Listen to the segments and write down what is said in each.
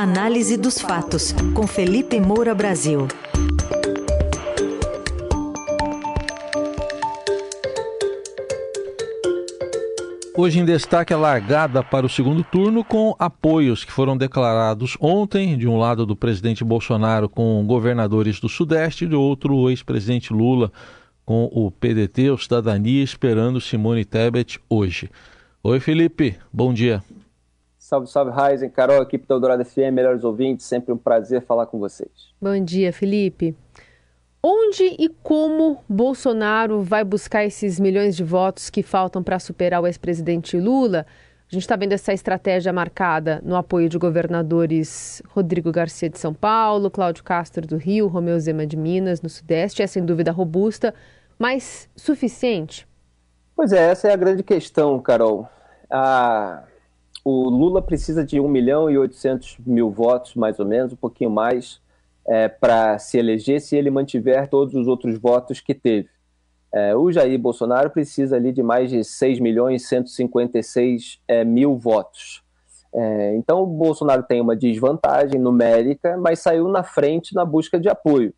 Análise dos fatos, com Felipe Moura Brasil. Hoje em destaque a largada para o segundo turno com apoios que foram declarados ontem, de um lado do presidente Bolsonaro com governadores do Sudeste e do outro o ex-presidente Lula com o PDT, o Cidadania, esperando Simone Tebet hoje. Oi, Felipe, bom dia. Salve, salve, Raizen, Carol, equipe da Eldorado FM, melhores ouvintes, sempre um prazer falar com vocês. Bom dia, Felipe. Onde e como Bolsonaro vai buscar esses milhões de votos que faltam para superar o ex-presidente Lula? A gente está vendo essa estratégia marcada no apoio de governadores Rodrigo Garcia de São Paulo, Cláudio Castro do Rio, Romeu Zema de Minas, no Sudeste. É sem dúvida robusta, mas suficiente? Pois é, essa é a grande questão, Carol. A... O Lula precisa de 1 milhão e 800 mil votos, mais ou menos, um pouquinho mais, é, para se eleger se ele mantiver todos os outros votos que teve. É, o Jair Bolsonaro precisa ali de mais de 6 milhões e 156 é, mil votos. É, então o Bolsonaro tem uma desvantagem numérica, mas saiu na frente na busca de apoio.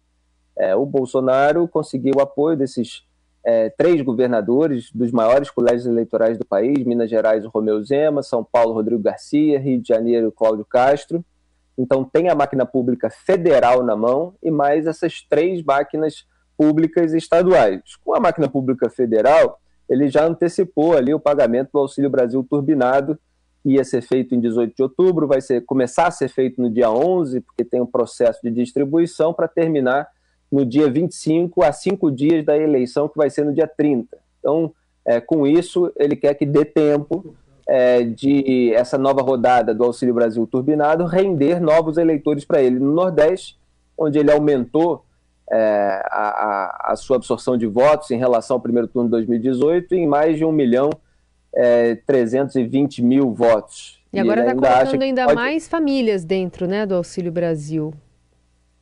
É, o Bolsonaro conseguiu o apoio desses é, três governadores dos maiores colégios eleitorais do país: Minas Gerais, o Romeu Zema, São Paulo, Rodrigo Garcia, Rio de Janeiro, Cláudio Castro. Então, tem a máquina pública federal na mão e mais essas três máquinas públicas estaduais. Com a máquina pública federal, ele já antecipou ali o pagamento do Auxílio Brasil turbinado, que ia ser feito em 18 de outubro, vai ser, começar a ser feito no dia 11, porque tem um processo de distribuição para terminar no dia 25, a cinco dias da eleição, que vai ser no dia 30. Então, é, com isso, ele quer que dê tempo é, de essa nova rodada do Auxílio Brasil Turbinado render novos eleitores para ele no Nordeste, onde ele aumentou é, a, a, sua absorção de votos em relação ao primeiro turno de 2018 em mais de 1 milhão é, 320 mil votos. E agora está colocando ainda pode... mais famílias dentro né, do Auxílio Brasil.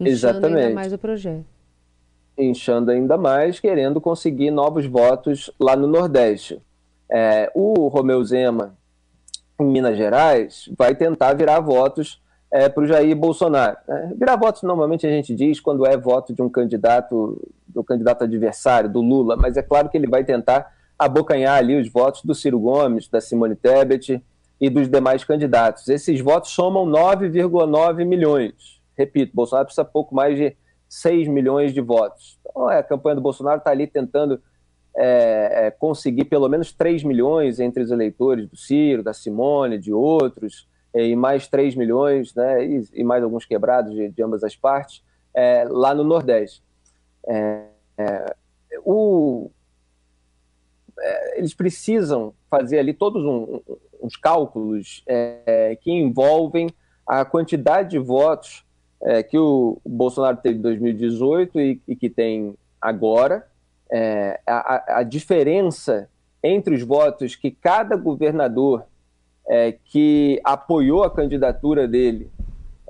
Exatamente. ainda mais o projeto inchando ainda mais, querendo conseguir novos votos lá no Nordeste. É, o Romeu Zema, em Minas Gerais, vai tentar virar votos é, para o Jair Bolsonaro. É, virar votos, normalmente a gente diz quando é voto de um candidato, do candidato adversário, do Lula, mas é claro que ele vai tentar abocanhar ali os votos do Ciro Gomes, da Simone Tebet e dos demais candidatos. Esses votos somam 9,9 milhões. Repito, Bolsonaro precisa pouco mais de 6 milhões de votos. Então, é, a campanha do Bolsonaro está ali tentando é, é, conseguir pelo menos 3 milhões entre os eleitores do Ciro, da Simone, de outros, é, e mais 3 milhões, né, e, e mais alguns quebrados de, de ambas as partes, é, lá no Nordeste. É, o, eles precisam fazer ali todos um, uns cálculos que envolvem a quantidade de votos é, que o Bolsonaro teve em 2018 e, e que tem agora, é, a, a, diferença entre os votos que cada governador é, que apoiou a candidatura dele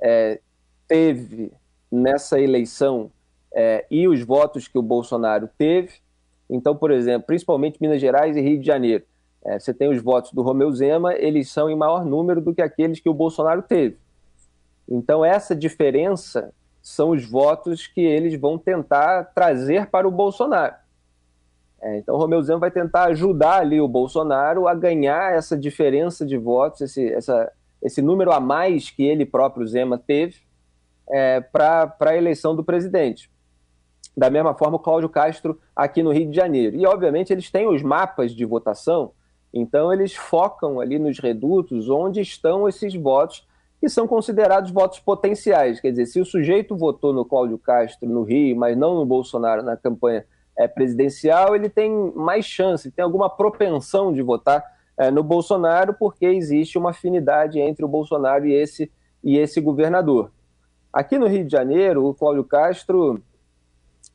é, teve nessa eleição é, e os votos que o Bolsonaro teve. Então, por exemplo, principalmente Minas Gerais e Rio de Janeiro. É, você tem os votos do Romeu Zema, eles são em maior número do que aqueles que o Bolsonaro teve. Então, essa diferença são os votos que eles vão tentar trazer para o Bolsonaro. É, então, o Romeu Zema vai tentar ajudar ali o Bolsonaro a ganhar essa diferença de votos, esse, essa, esse número a mais que ele próprio, Zema, teve é, para a eleição do presidente. Da mesma forma, o Cláudio Castro aqui no Rio de Janeiro. E, obviamente, eles têm os mapas de votação, então eles focam ali nos redutos onde estão esses votos que são considerados votos potenciais. Quer dizer, se o sujeito votou no Cláudio Castro no Rio, mas não no Bolsonaro na campanha é, presidencial, ele tem mais chance, tem alguma propensão de votar é, no Bolsonaro, porque existe uma afinidade entre o Bolsonaro e esse, e esse governador. Aqui no Rio de Janeiro, o Cláudio Castro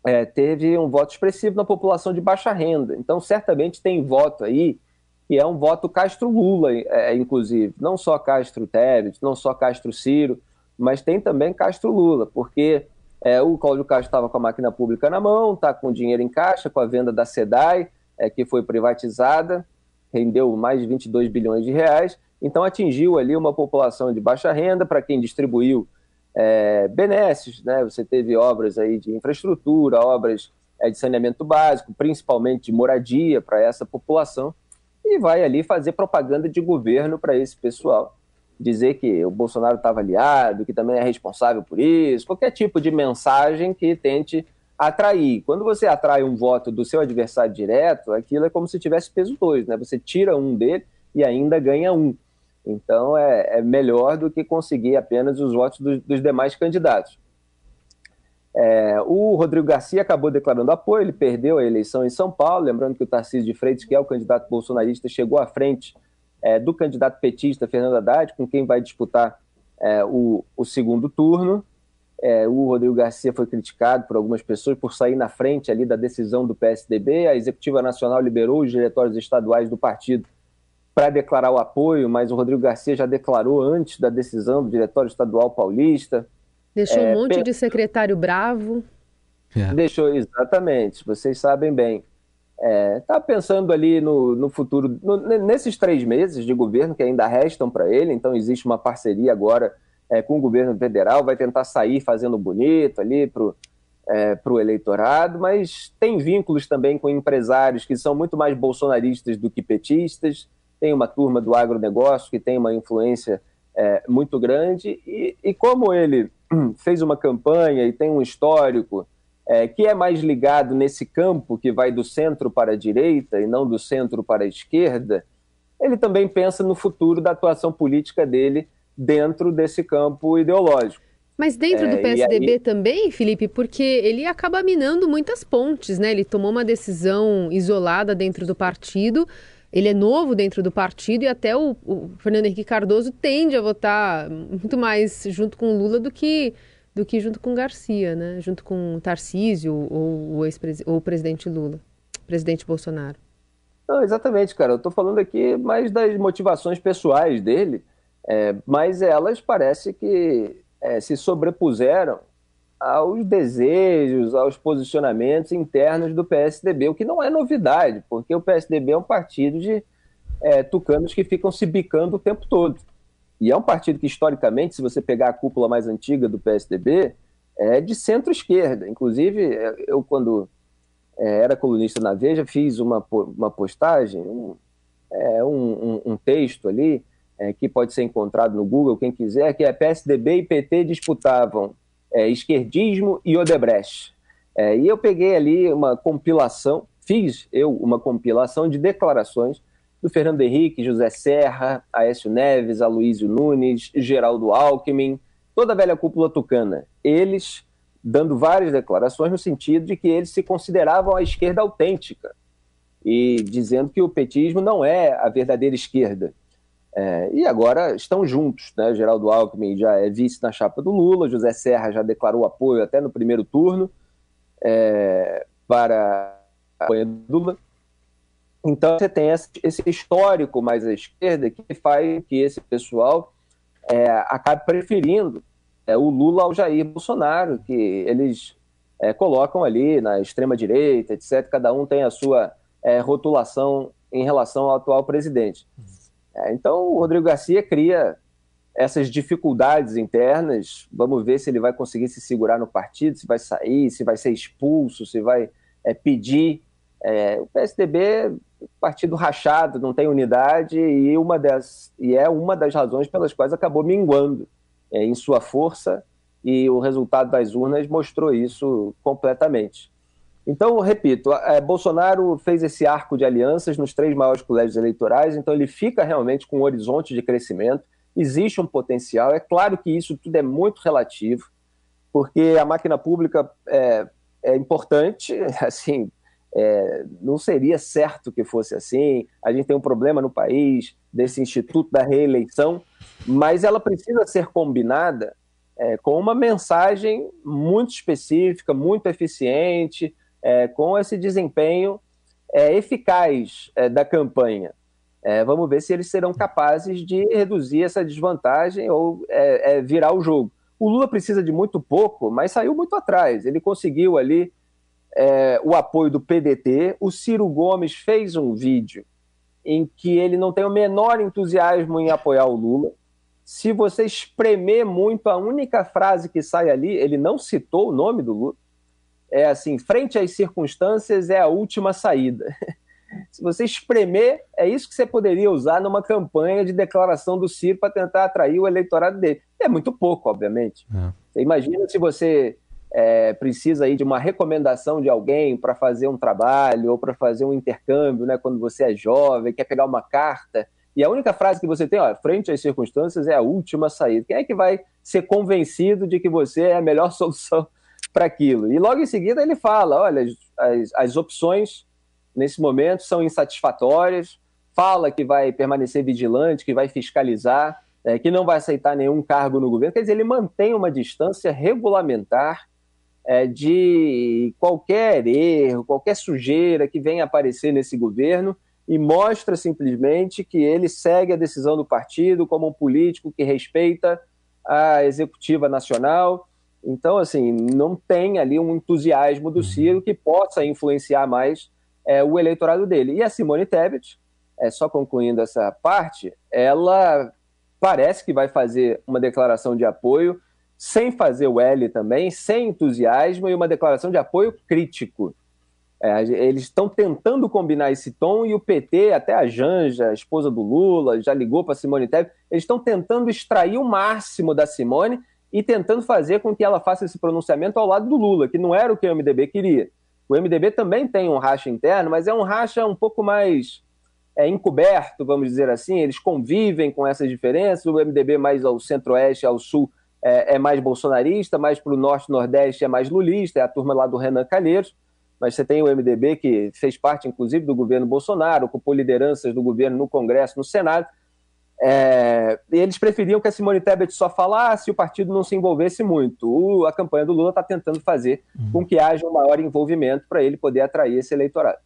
é, teve um voto expressivo na população de baixa renda. Então, certamente tem voto aí que é um voto Castro-Lula, é, inclusive. Não só Castro-Tebet, não só Castro-Ciro, mas tem também Castro-Lula, porque é, o Cláudio Castro estava com a máquina pública na mão, está com dinheiro em caixa, com a venda da SEDAI, é, que foi privatizada, rendeu mais de 22 bilhões de reais, então atingiu ali uma população de baixa renda, para quem distribuiu é, benesses, né? Você teve obras aí de infraestrutura, obras é, de saneamento básico, principalmente de moradia para essa população, e vai ali fazer propaganda de governo para esse pessoal. Dizer que o Bolsonaro estava aliado, que também é responsável por isso, qualquer tipo de mensagem que tente atrair. Quando você atrai um voto do seu adversário direto, aquilo é como se tivesse peso dois, né? Você tira um dele e ainda ganha um. Então é, é melhor do que conseguir apenas os votos do, dos demais candidatos. É, o Rodrigo Garcia acabou declarando apoio, ele perdeu a eleição em São Paulo, lembrando que o Tarcísio de Freitas, que é o candidato bolsonarista, chegou à frente é, do candidato petista Fernando Haddad, com quem vai disputar é, o, o, segundo turno. É, o Rodrigo Garcia foi criticado por algumas pessoas por sair na frente ali da decisão do PSDB. A Executiva Nacional liberou os diretórios estaduais do partido para declarar o apoio, mas o Rodrigo Garcia já declarou antes da decisão do Diretório Estadual Paulista. Deixou é, um monte de secretário bravo. É. Deixou, exatamente, vocês sabem bem. Está é, tá pensando ali no, no futuro, no, nesses três meses de governo que ainda restam para ele, então existe uma parceria agora é, com o governo federal, vai tentar sair fazendo bonito ali para o é, eleitorado, mas tem vínculos também com empresários que são muito mais bolsonaristas do que petistas, tem uma turma do agronegócio que tem uma influência é, muito grande, e, e como ele fez uma campanha e tem um histórico é, que é mais ligado nesse campo que vai do centro para a direita e não do centro para a esquerda, ele também pensa no futuro da atuação política dele dentro desse campo ideológico. Mas dentro do PSDB é, aí... também, Felipe, porque ele acaba minando muitas pontes, né? Ele tomou uma decisão isolada dentro do partido, ele é novo dentro do partido e até o, o, Fernando Henrique Cardoso tende a votar muito mais junto com Lula do que, do que junto com Garcia, né? Junto com Tarcísio ou o, ou o presidente Lula, presidente Bolsonaro. Não, exatamente, cara. Eu estou falando aqui mais das motivações pessoais dele, é, mas elas parece que é, se sobrepuseram aos desejos, aos posicionamentos internos do PSDB, o que não é novidade, porque o PSDB é um partido de é, tucanos que ficam se bicando o tempo todo. E é um partido que, historicamente, se você pegar a cúpula mais antiga do PSDB, é de centro-esquerda. Inclusive, é, eu, quando é, era colunista na Veja, fiz uma, uma postagem, um, é, um, um, texto ali, é, que pode ser encontrado no Google, quem quiser, que é PSDB e PT disputavam é, esquerdismo e Odebrecht. É, e eu peguei ali uma compilação, fiz eu uma compilação de declarações do Fernando Henrique, José Serra, Aécio Neves, Aloysio Nunes, Geraldo Alckmin, toda a velha cúpula tucana. Eles dando várias declarações no sentido de que eles se consideravam a esquerda autêntica e dizendo que o petismo não é a verdadeira esquerda. É, e agora estão juntos, né? Geraldo Alckmin já é vice na chapa do Lula, José Serra já declarou apoio até no primeiro turno é, para a campanha do Lula. Então você tem esse histórico mais à esquerda que faz que esse pessoal é, acabe preferindo é, o Lula ao Jair Bolsonaro, que eles é, colocam ali na extrema direita, etc. Cada um tem a sua é, rotulação em relação ao atual presidente. É, então, o Rodrigo Garcia cria essas dificuldades internas. Vamos ver se ele vai conseguir se segurar no partido, se vai sair, se vai ser expulso, se vai é, pedir. É, o PSDB, partido rachado, não tem unidade e, uma das, e é uma das razões pelas quais acabou minguando é, em sua força e o resultado das urnas mostrou isso completamente. Então, repito, é, Bolsonaro fez esse arco de alianças nos três maiores colégios eleitorais, então ele fica realmente com um horizonte de crescimento, existe um potencial. É claro que isso tudo é muito relativo, porque a máquina pública é, é importante, assim, é, não seria certo que fosse assim. A gente tem um problema no país desse instituto da reeleição, mas ela precisa ser combinada é, com uma mensagem muito específica, muito eficiente, é, com esse desempenho é, eficaz é, da campanha. É, vamos ver se eles serão capazes de reduzir essa desvantagem ou é, é, virar o jogo. O Lula precisa de muito pouco, mas saiu muito atrás. Ele conseguiu ali o apoio do PDT. O Ciro Gomes fez um vídeo em que ele não tem o menor entusiasmo em apoiar o Lula. Se você espremer muito, a única frase que sai ali, ele não citou o nome do Lula, é assim: frente às circunstâncias é a última saída. Se você espremer, é isso que você poderia usar numa campanha de declaração do Ciro para tentar atrair o eleitorado dele. É muito pouco, obviamente. É. Você imagina se você é, precisa aí de uma recomendação de alguém para fazer um trabalho ou para fazer um intercâmbio, né, quando você é jovem, quer pegar uma carta, e a única frase que você tem, ó, frente às circunstâncias, é a última saída. Quem é que vai ser convencido de que você é a melhor solução para aquilo? E logo em seguida ele fala: olha, as, as opções nesse momento são insatisfatórias, fala que vai permanecer vigilante, que vai fiscalizar, é, que não vai aceitar nenhum cargo no governo. Quer dizer, ele mantém uma distância regulamentar é, de qualquer erro, qualquer sujeira que venha aparecer nesse governo e mostra simplesmente que ele segue a decisão do partido como um político que respeita a executiva nacional. Então, assim, não tem ali um entusiasmo do Ciro que possa influenciar mais é, o eleitorado dele. E a Simone Tebet, é, só concluindo essa parte, ela parece que vai fazer uma declaração de apoio, sem fazer o L também, sem entusiasmo, e uma declaração de apoio crítico. É, eles estão tentando combinar esse tom e o PT, até a Janja, a esposa do Lula, já ligou para Simone Tebet, eles estão tentando extrair o máximo da Simone e tentando fazer com que ela faça esse pronunciamento ao lado do Lula, que não era o que o MDB queria. O MDB também tem um racha interno, mas é um racha um pouco mais é, encoberto, vamos dizer assim. Eles convivem com essas diferenças. O MDB mais ao centro-oeste, ao sul, é, é mais bolsonarista, mais para o norte-nordeste é mais lulista, é a turma lá do Renan Calheiros. Mas você tem o MDB que fez parte, inclusive, do governo Bolsonaro, ocupou lideranças do governo no Congresso, no Senado. É, eles preferiam que a Simone Tebet só falasse e o partido não se envolvesse muito. O, a campanha do Lula está tentando fazer uhum. com que haja um maior envolvimento para ele poder atrair esse eleitorado.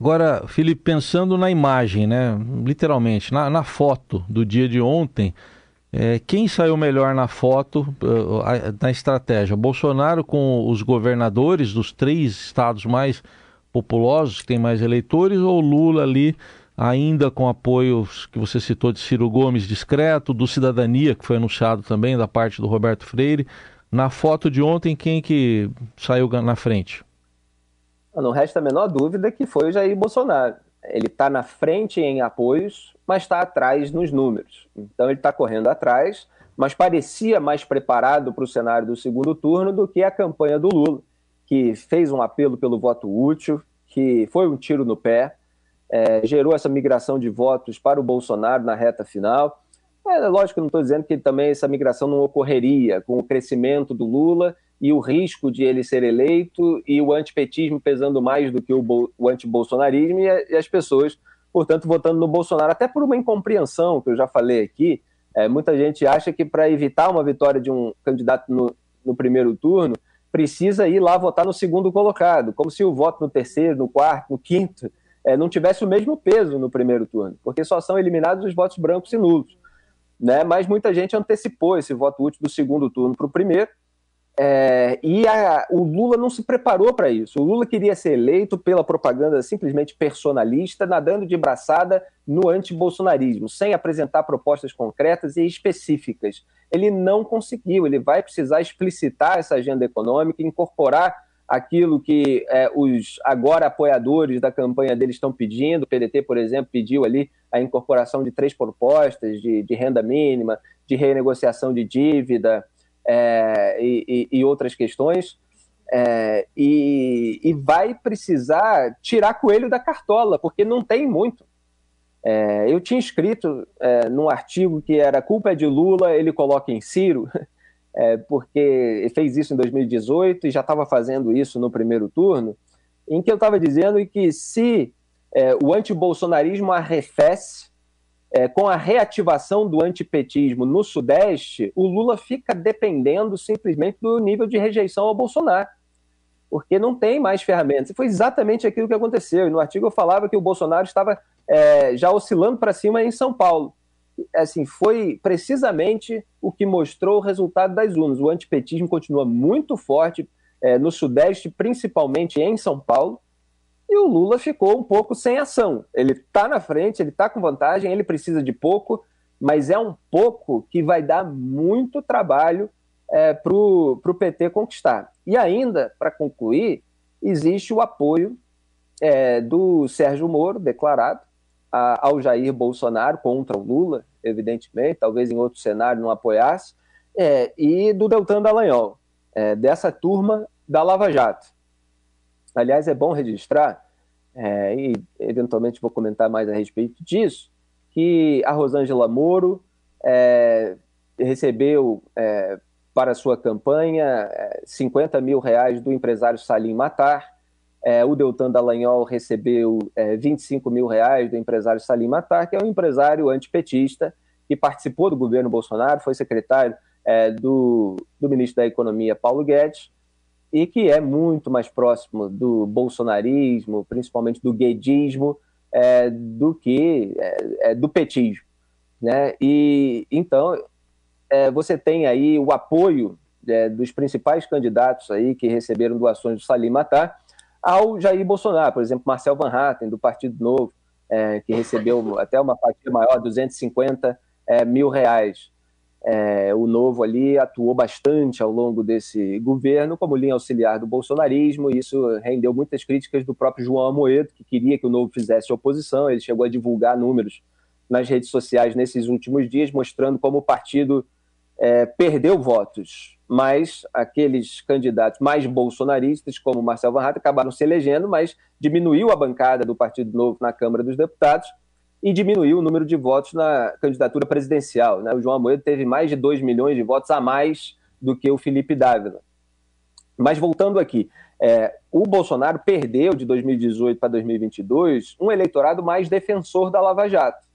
Agora, Felipe, pensando na imagem, né, literalmente, na, na foto do dia de ontem, é, quem saiu melhor na foto, uh, na estratégia? Bolsonaro com os governadores dos três estados mais populosos, que têm mais eleitores, ou Lula ali ainda com apoios que você citou de Ciro Gomes discreto, do Cidadania, que foi anunciado também da parte do Roberto Freire. Na foto de ontem, quem que saiu na frente? Não resta a menor dúvida que foi o Jair Bolsonaro. Ele está na frente em apoios, mas está atrás nos números. Então ele está correndo atrás, mas parecia mais preparado para o cenário do segundo turno do que a campanha do Lula, que fez um apelo pelo voto útil, que foi um tiro no pé, é, gerou essa migração de votos para o Bolsonaro na reta final. É lógico que não estou dizendo que também essa migração não ocorreria com o crescimento do Lula e o risco de ele ser eleito e o antipetismo pesando mais do que o, o antibolsonarismo e, e as pessoas, portanto, votando no Bolsonaro, até por uma incompreensão que eu já falei aqui. É, muita gente acha que para evitar uma vitória de um candidato no, no primeiro turno, precisa ir lá votar no segundo colocado, como se o voto no terceiro, no quarto, no quinto é, não tivesse o mesmo peso no primeiro turno, porque só são eliminados os votos brancos e nulos. Né? Mas muita gente antecipou esse voto útil do segundo turno para o primeiro, é, e a, o Lula não se preparou para isso. O Lula queria ser eleito pela propaganda simplesmente personalista, nadando de braçada no antibolsonarismo, sem apresentar propostas concretas e específicas. Ele não conseguiu, ele vai precisar explicitar essa agenda econômica, incorporar aquilo que é, os agora apoiadores da campanha dele estão pedindo. O PDT, por exemplo, pediu ali a incorporação de três propostas de, de renda mínima, de renegociação de dívida é, e, e, outras questões. É, e, e, vai precisar tirar coelho da cartola, porque não tem muito. É, eu tinha escrito é, num artigo que era culpa é de Lula, ele coloca em Ciro. é, porque fez isso em 2018 e já estava fazendo isso no primeiro turno, em que eu estava dizendo que se é, o antibolsonarismo arrefece, é, com a reativação do antipetismo no Sudeste, o Lula fica dependendo simplesmente do nível de rejeição ao Bolsonaro, porque não tem mais ferramentas. E foi exatamente aquilo que aconteceu. E no artigo eu falava que o Bolsonaro estava é, já oscilando para cima em São Paulo assim, foi precisamente o que mostrou o resultado das urnas. O antipetismo continua muito forte é, no Sudeste, principalmente em São Paulo, e o Lula ficou um pouco sem ação. Ele está na frente, ele está com vantagem, ele precisa de pouco, mas é um pouco que vai dar muito trabalho é, para o PT conquistar. E ainda, para concluir, existe o apoio é, do Sérgio Moro, declarado, a, ao Jair Bolsonaro contra o Lula, evidentemente, talvez em outro cenário não apoiasse, é, e do Deltan Dallagnol, é, dessa turma da Lava Jato. Aliás, é bom registrar, é, e eventualmente vou comentar mais a respeito disso, que a Rosângela Moro é, recebeu é, para sua campanha 50 mil reais do empresário Salim Matar, é, o Deltan Dallagnol recebeu é, 25 mil reais do empresário Salim Matar, que é um empresário antipetista que participou do governo Bolsonaro, foi secretário é, do, do ministro da Economia, Paulo Guedes, e que é muito mais próximo do bolsonarismo, principalmente do guedismo, é, do que é, é, do petismo. Né? E então é, você tem aí o apoio dos principais candidatos aí que receberam doações do Salim Matar, ao Jair Bolsonaro, por exemplo, Marcel Van Hatten, do Partido Novo, é, que recebeu até uma fatia maior, 250 é, mil reais. É, o Novo ali atuou bastante ao longo desse governo como linha auxiliar do bolsonarismo, e isso rendeu muitas críticas do próprio João Amoedo, que queria que o Novo fizesse oposição. Ele chegou a divulgar números nas redes sociais nesses últimos dias, mostrando como o partido é, perdeu votos mas aqueles candidatos mais bolsonaristas, como Marcel Van Hatten, acabaram se elegendo, mas diminuiu a bancada do Partido Novo na Câmara dos Deputados e diminuiu o número de votos na candidatura presidencial. Né? O João Amoedo teve mais de 2 milhões de votos a mais do que o Felipe Dávila. Mas voltando aqui, é, o Bolsonaro perdeu de 2018 para 2022 um eleitorado mais defensor da Lava Jato.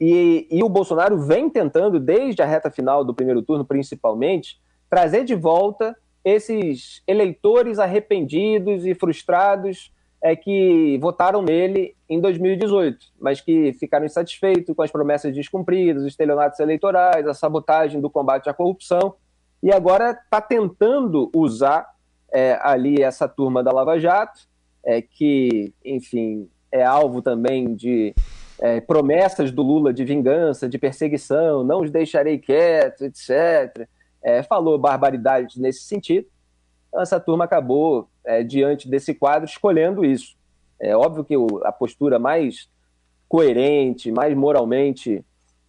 E, e o Bolsonaro vem tentando, desde a reta final do primeiro turno, principalmente, trazer de volta esses eleitores arrependidos e frustrados é, que votaram nele em 2018, mas que ficaram insatisfeitos com as promessas descumpridas, os estelionatos eleitorais, a sabotagem do combate à corrupção, e agora está tentando usar é, ali essa turma da Lava Jato, é, que, enfim, é alvo também de é, promessas do Lula de vingança, de perseguição, não os deixarei quietos, etc é, falou barbaridades nesse sentido. Então, essa turma acabou, é, diante desse quadro, escolhendo isso. É óbvio que o, a postura mais coerente, mais moralmente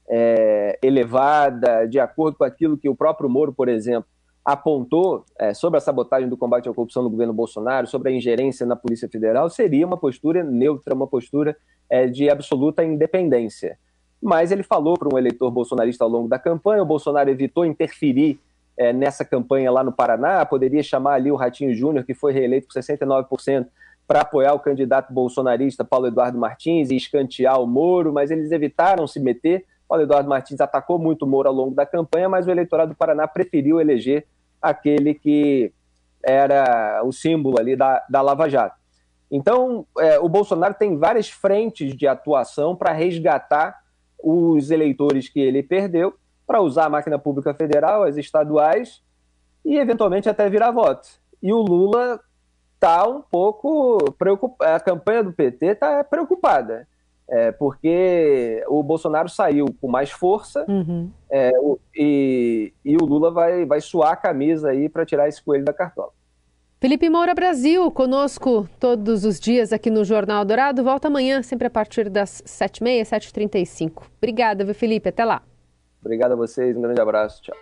é, elevada, de acordo com aquilo que o próprio Moro, por exemplo, apontou é, sobre a sabotagem do combate à corrupção no governo Bolsonaro, sobre a ingerência na Polícia Federal, seria uma postura neutra, uma postura é, de absoluta independência mas ele falou para um eleitor bolsonarista ao longo da campanha. O Bolsonaro evitou interferir é, nessa campanha lá no Paraná, poderia chamar ali o Ratinho Júnior, que foi reeleito por 69%, para apoiar o candidato bolsonarista Paulo Eduardo Martins e escantear o Moro, mas eles evitaram se meter. Paulo Eduardo Martins atacou muito o Moro ao longo da campanha, mas o eleitorado do Paraná preferiu eleger aquele que era o símbolo ali da, da Lava Jato. Então, é, o Bolsonaro tem várias frentes de atuação para resgatar os eleitores que ele perdeu para usar a máquina pública federal, as estaduais e eventualmente até virar voto. E o Lula está um pouco preocupado, a campanha do PT está preocupada, é, porque o Bolsonaro saiu com mais força uhum. é, e, e o Lula vai, vai suar a camisa aí para tirar esse coelho da cartola. Felipe Moura Brasil, conosco todos os dias aqui no Jornal Dourado. Volta amanhã, sempre a partir das 7h30, 7h35. Obrigada, viu, Felipe? Até lá. Obrigado a vocês, um grande abraço. Tchau.